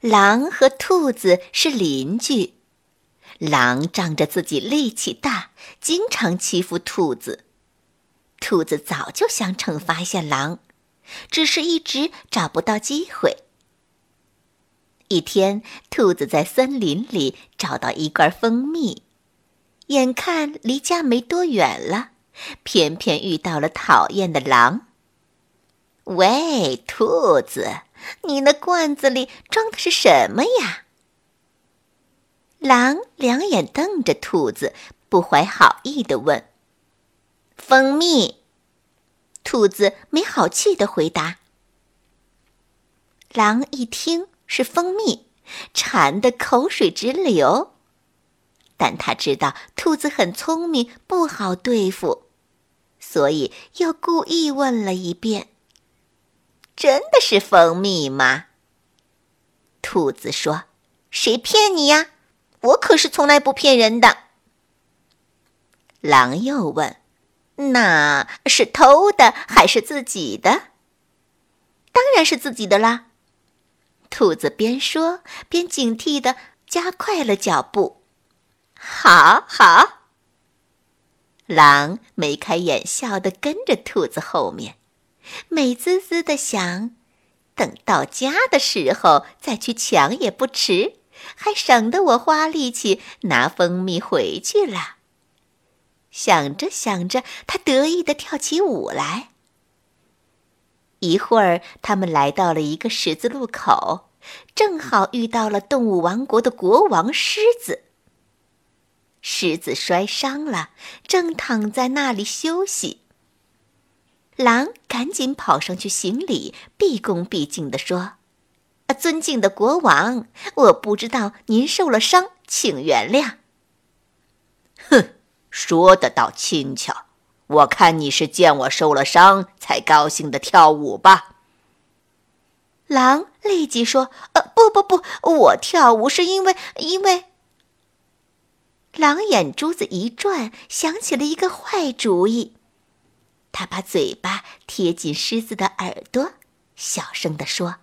狼和兔子是邻居，狼仗着自己力气大，经常欺负兔子。兔子早就想惩罚一下狼，只是一直找不到机会。一天，兔子在森林里找到一罐蜂蜜，眼看离家没多远了，偏偏遇到了讨厌的狼。喂，兔子！你那罐子里装的是什么呀？狼两眼瞪着兔子，不怀好意的问：“蜂蜜。”兔子没好气的回答。狼一听是蜂蜜，馋得口水直流，但他知道兔子很聪明，不好对付，所以又故意问了一遍。真的是蜂蜜吗？兔子说：“谁骗你呀？我可是从来不骗人的。”狼又问：“那是偷的还是自己的？”当然是自己的啦。兔子边说边警惕的加快了脚步。好好，狼眉开眼笑的跟着兔子后面。美滋滋的想，等到家的时候再去抢也不迟，还省得我花力气拿蜂蜜回去了。想着想着，他得意的跳起舞来。一会儿，他们来到了一个十字路口，正好遇到了动物王国的国王狮子。狮子摔伤了，正躺在那里休息。狼赶紧跑上去行礼，毕恭毕敬地说：“尊敬的国王，我不知道您受了伤，请原谅。”哼，说的倒轻巧，我看你是见我受了伤才高兴的跳舞吧。狼立即说：“呃，不不不，我跳舞是因为因为……”狼眼珠子一转，想起了一个坏主意。他把嘴巴贴近狮子的耳朵，小声地说：“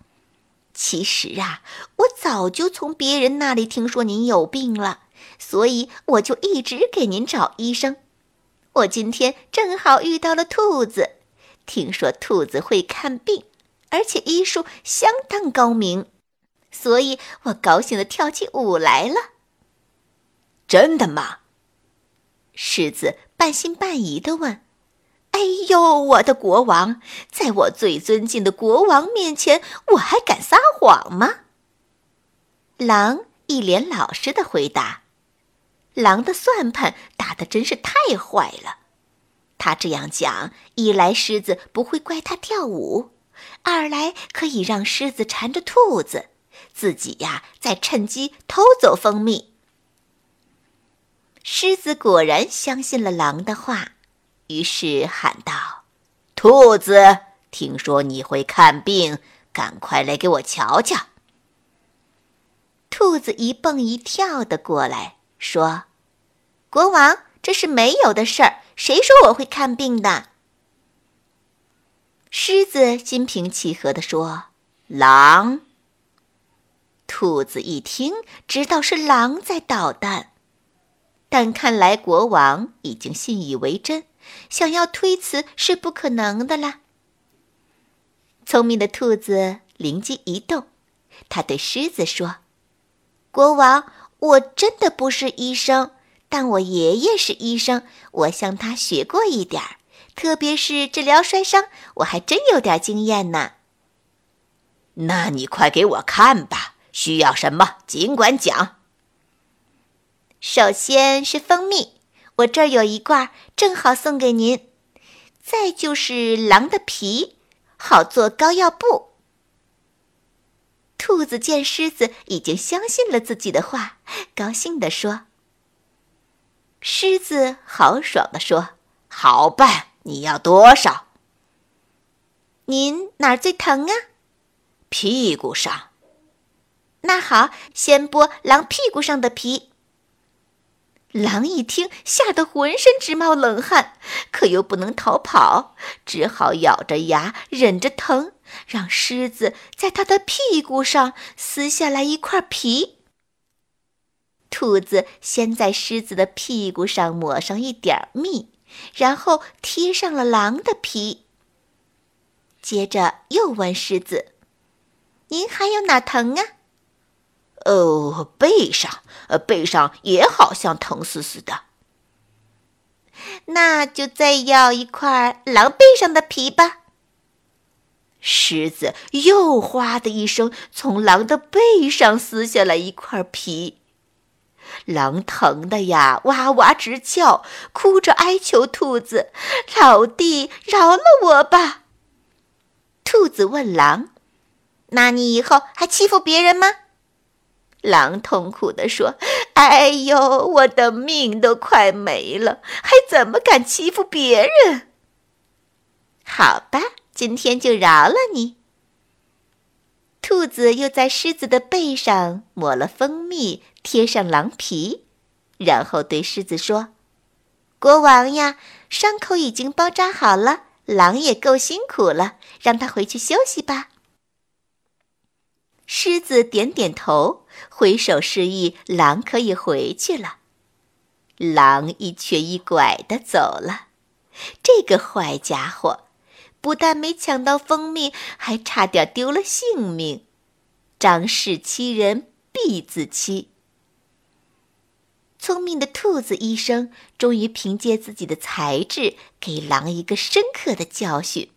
其实啊，我早就从别人那里听说您有病了，所以我就一直给您找医生。我今天正好遇到了兔子，听说兔子会看病，而且医术相当高明，所以我高兴地跳起舞来了。”真的吗？狮子半信半疑地问。哎呦，我的国王，在我最尊敬的国王面前，我还敢撒谎吗？狼一脸老实的回答。狼的算盘打得真是太坏了。他这样讲，一来狮子不会怪他跳舞，二来可以让狮子缠着兔子，自己呀再趁机偷走蜂蜜。狮子果然相信了狼的话。于是喊道：“兔子，听说你会看病，赶快来给我瞧瞧。”兔子一蹦一跳的过来，说：“国王，这是没有的事儿，谁说我会看病的？”狮子心平气和地说：“狼。”兔子一听，知道是狼在捣蛋，但看来国王已经信以为真。想要推辞是不可能的啦。聪明的兔子灵机一动，他对狮子说：“国王，我真的不是医生，但我爷爷是医生，我向他学过一点儿，特别是治疗摔伤，我还真有点经验呢。”那你快给我看吧，需要什么尽管讲。首先是蜂蜜。我这儿有一罐，正好送给您。再就是狼的皮，好做膏药布。兔子见狮子已经相信了自己的话，高兴地说：“狮子豪爽地说，好办，你要多少？您哪儿最疼啊？屁股上。那好，先剥狼屁股上的皮。”狼一听，吓得浑身直冒冷汗，可又不能逃跑，只好咬着牙忍着疼，让狮子在它的屁股上撕下来一块皮。兔子先在狮子的屁股上抹上一点蜜，然后贴上了狼的皮。接着又问狮子：“您还有哪疼啊？”哦，背上，呃，背上也好像疼死死的。那就再要一块狼背上的皮吧。狮子又哗的一声从狼的背上撕下来一块皮，狼疼的呀哇哇直叫，哭着哀求兔子：“老弟，饶了我吧！”兔子问狼：“那你以后还欺负别人吗？”狼痛苦地说：“哎呦，我的命都快没了，还怎么敢欺负别人？”好吧，今天就饶了你。兔子又在狮子的背上抹了蜂蜜，贴上狼皮，然后对狮子说：“国王呀，伤口已经包扎好了，狼也够辛苦了，让他回去休息吧。”狮子点点头，挥手示意狼可以回去了。狼一瘸一拐地走了。这个坏家伙，不但没抢到蜂蜜，还差点丢了性命。仗势欺人，必自欺。聪明的兔子医生终于凭借自己的才智，给狼一个深刻的教训。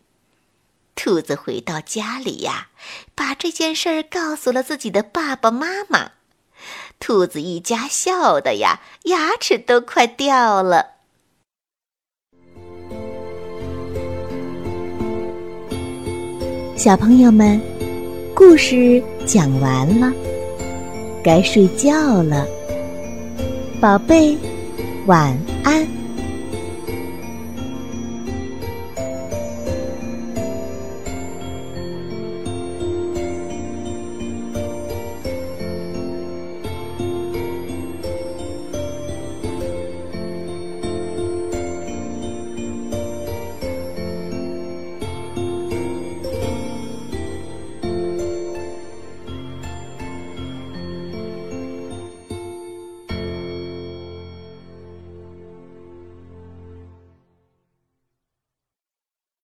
兔子回到家里呀，把这件事儿告诉了自己的爸爸妈妈。兔子一家笑的呀，牙齿都快掉了。小朋友们，故事讲完了，该睡觉了，宝贝，晚安。